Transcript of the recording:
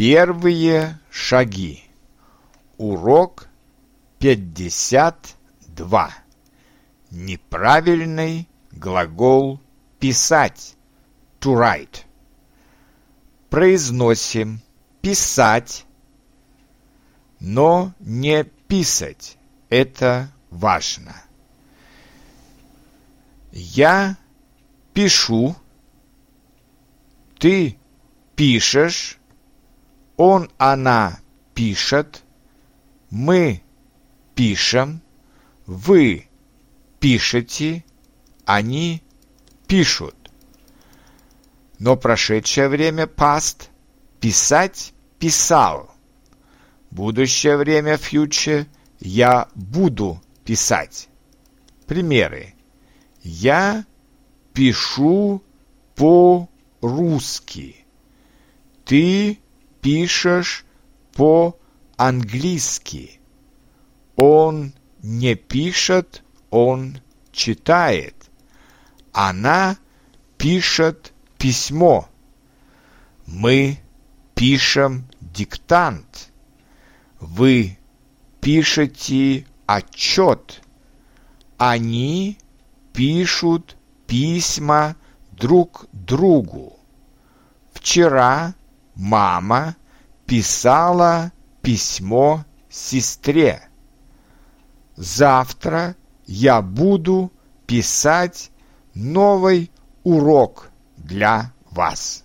Первые шаги. Урок 52. Неправильный глагол писать. To write. Произносим писать, но не писать. Это важно. Я пишу, ты пишешь, он, она пишет, мы пишем, вы пишете, они пишут. Но прошедшее время past писать писал. Будущее время future я буду писать. Примеры. Я пишу по-русски. Ты пишешь по-английски. Он не пишет, он читает. Она пишет письмо. Мы пишем диктант. Вы пишете отчет. Они пишут письма друг другу. Вчера мама писала письмо сестре. Завтра я буду писать новый урок для вас.